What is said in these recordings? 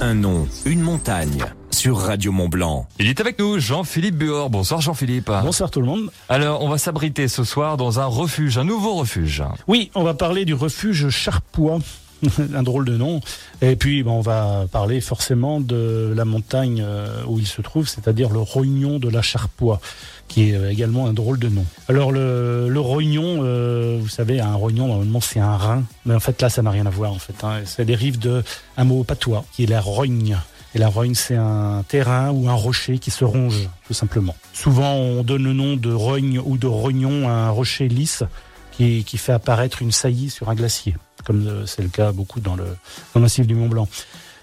Un nom, une montagne sur Radio Mont Blanc. Il est avec nous, Jean-Philippe Buor. Bonsoir Jean-Philippe. Bonsoir tout le monde. Alors, on va s'abriter ce soir dans un refuge, un nouveau refuge. Oui, on va parler du refuge Charpois. un drôle de nom. Et puis, on va parler forcément de la montagne euh, où il se trouve, c'est-à-dire le Rognon de la Charpoix, qui est euh, également un drôle de nom. Alors, le, le Rognon, euh, vous savez, un Rognon, normalement, c'est un rein. Mais en fait, là, ça n'a rien à voir, en fait. Hein. Ça dérive d'un mot patois, qui est la rogne. Et la rogne, c'est un terrain ou un rocher qui se ronge, tout simplement. Souvent, on donne le nom de rogne ou de rognon à un rocher lisse qui, qui fait apparaître une saillie sur un glacier, comme c'est le cas beaucoup dans le, dans massif du Mont Blanc.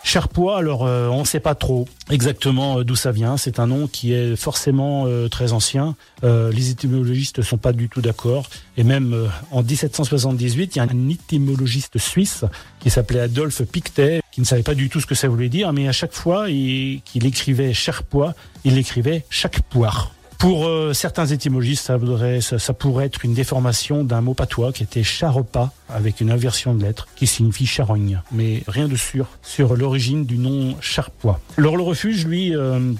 Charpois, alors euh, on ne sait pas trop exactement euh, d'où ça vient. C'est un nom qui est forcément euh, très ancien. Euh, les étymologistes ne sont pas du tout d'accord. Et même euh, en 1778, il y a un étymologiste suisse qui s'appelait Adolphe Pictet, qui ne savait pas du tout ce que ça voulait dire, mais à chaque fois il- qu'il écrivait Charpois, il écrivait chaque poire. Pour euh, certains étymologistes, ça, voudrait, ça, ça pourrait être une déformation d'un mot patois qui était charopa, avec une inversion de lettres, qui signifie charogne. Mais rien de sûr sur l'origine du nom Charpois. Alors le refuge, lui, euh,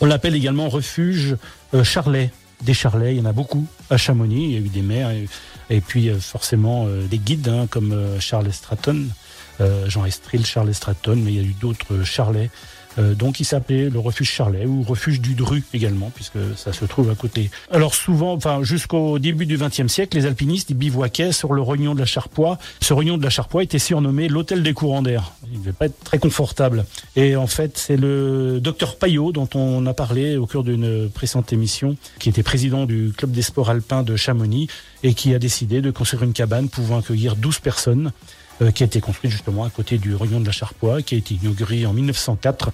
on l'appelle également refuge euh, Charlet. Des Charlets, il y en a beaucoup à Chamonix. Il y a eu des maires et, puis euh, forcément euh, des guides hein, comme euh, Charles Stratton, Jean Estril, Charles Stratton, mais il y a eu d'autres euh, Charlets. Euh, donc il s'appelait le refuge Charlet ou refuge du Dru également puisque ça se trouve à côté. Alors souvent, enfin jusqu'au début du XXe siècle, les alpinistes bivouaquaient sur le rognon de la Charpoix. Ce rognon de la Charpoix était surnommé l'hôtel des courants d'air. Il ne devait pas être très confortable. Et en fait, c'est le docteur Payot dont on a parlé au cours d'une précédente émission, qui était président du club des sports alpins de Chamonix et qui a décidé de construire une cabane pouvant accueillir 12 personnes euh, qui a été construite justement à côté du Rognon de la Charpoix, qui a été inauguré en 1904.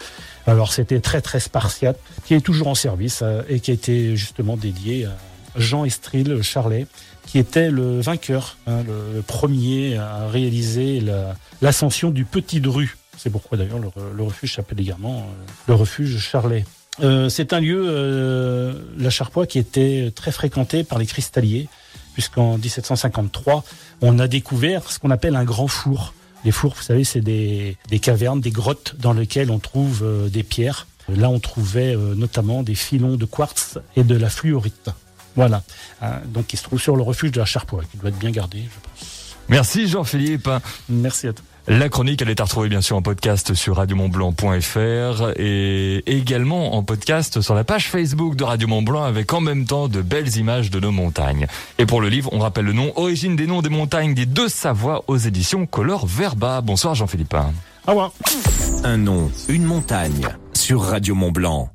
Alors c'était très très spartiate, qui est toujours en service euh, et qui a été justement dédié à Jean Estril Charlet, qui était le vainqueur, hein, le, premier à réaliser la- l'ascension du Petit Dru. C'est pourquoi d'ailleurs le, le refuge s'appelle également euh, le refuge Charlet. Euh, c'est un lieu, euh, la Charpoix, qui était très fréquenté par les cristalliers, puisqu'en 1753, on a découvert ce qu'on appelle un grand four. Les fours, vous savez, c'est des, des cavernes, des grottes dans lesquelles on trouve euh, des pierres. Là, on trouvait euh, notamment des filons de quartz et de la fluorite. Voilà. Hein, donc, il se trouve sur le refuge de la Charpoix, qui doit être bien gardé, je pense. Merci Jean-Philippe. Merci à toi. La chronique, elle est à retrouver bien sûr en podcast sur radiomontblanc.fr et également en podcast sur la page Facebook de Radio Mont Blanc avec en même temps de belles images de nos montagnes. Et pour le livre, on rappelle le nom Origine des noms des montagnes des deux Savoies aux éditions Color Verba. Bonsoir Jean-Philippe. Au revoir. Un nom, une montagne sur Radio Mont Blanc.